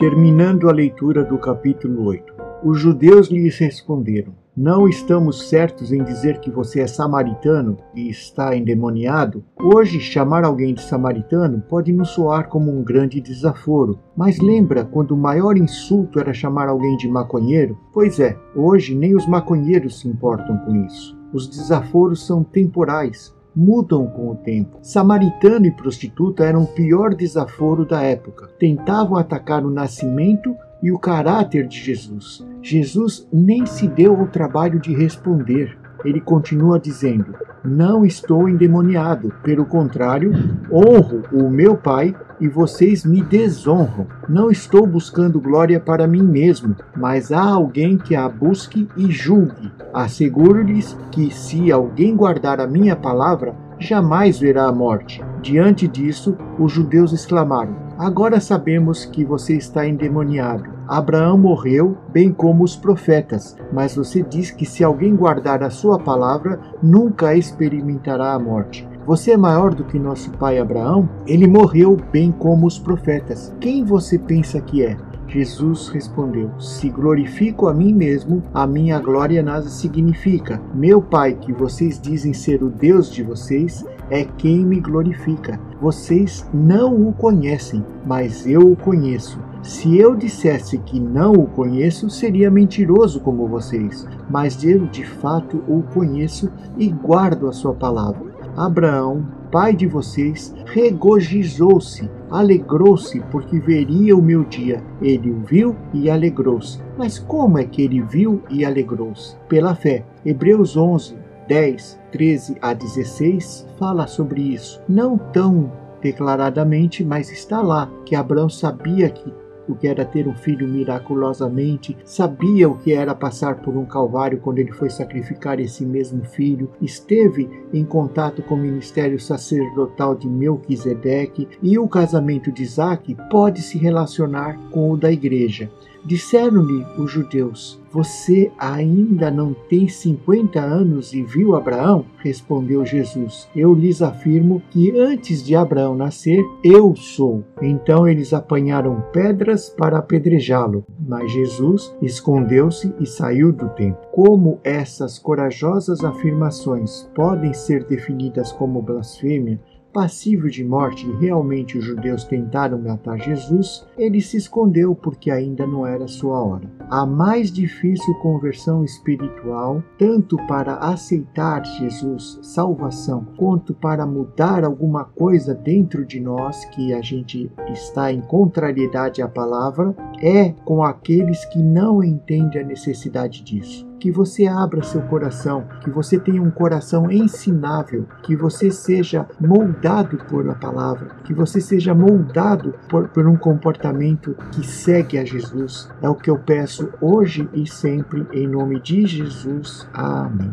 Terminando a leitura do capítulo 8, os judeus lhes responderam: Não estamos certos em dizer que você é samaritano e está endemoniado? Hoje, chamar alguém de samaritano pode nos soar como um grande desaforo. Mas lembra quando o maior insulto era chamar alguém de maconheiro? Pois é, hoje nem os maconheiros se importam com isso. Os desaforos são temporais, mudam com o tempo. Samaritano e prostituta eram o pior desaforo da época. Tentavam atacar o nascimento e o caráter de Jesus. Jesus nem se deu ao trabalho de responder. Ele continua dizendo: Não estou endemoniado, pelo contrário, honro o meu Pai e vocês me desonram. Não estou buscando glória para mim mesmo, mas há alguém que a busque e julgue. Asseguro-lhes que, se alguém guardar a minha palavra, jamais verá a morte. Diante disso, os judeus exclamaram: Agora sabemos que você está endemoniado. Abraão morreu, bem como os profetas, mas você diz que se alguém guardar a sua palavra, nunca experimentará a morte. Você é maior do que nosso pai Abraão? Ele morreu bem como os profetas. Quem você pensa que é? Jesus respondeu: Se glorifico a mim mesmo, a minha glória nada significa. Meu Pai, que vocês dizem ser o Deus de vocês, é quem me glorifica. Vocês não o conhecem, mas eu o conheço. Se eu dissesse que não o conheço, seria mentiroso como vocês, mas eu de fato o conheço e guardo a sua palavra. Abraão, pai de vocês, regozijou-se, alegrou-se, porque veria o meu dia. Ele o viu e alegrou-se. Mas como é que ele viu e alegrou-se? Pela fé. Hebreus 11, 10, 13 a 16 fala sobre isso. Não tão declaradamente, mas está lá que Abraão sabia que o que era ter um filho miraculosamente, sabia o que era passar por um calvário quando ele foi sacrificar esse mesmo filho, esteve em contato com o ministério sacerdotal de Melquisedeque e o casamento de Isaac pode se relacionar com o da igreja. Disseram-lhe os judeus: Você ainda não tem cinquenta anos e viu Abraão? Respondeu Jesus: Eu lhes afirmo que antes de Abraão nascer, eu sou. Então eles apanharam pedras para apedrejá-lo, mas Jesus escondeu-se e saiu do templo. Como essas corajosas afirmações podem ser definidas como blasfêmia, passível de morte e realmente os judeus tentaram matar Jesus, ele se escondeu porque ainda não era sua hora. A mais difícil conversão espiritual, tanto para aceitar Jesus, salvação, quanto para mudar alguma coisa dentro de nós que a gente está em contrariedade à palavra, é com aqueles que não entendem a necessidade disso que você abra seu coração, que você tenha um coração ensinável, que você seja moldado por a palavra, que você seja moldado por, por um comportamento que segue a Jesus. É o que eu peço hoje e sempre, em nome de Jesus. Amém.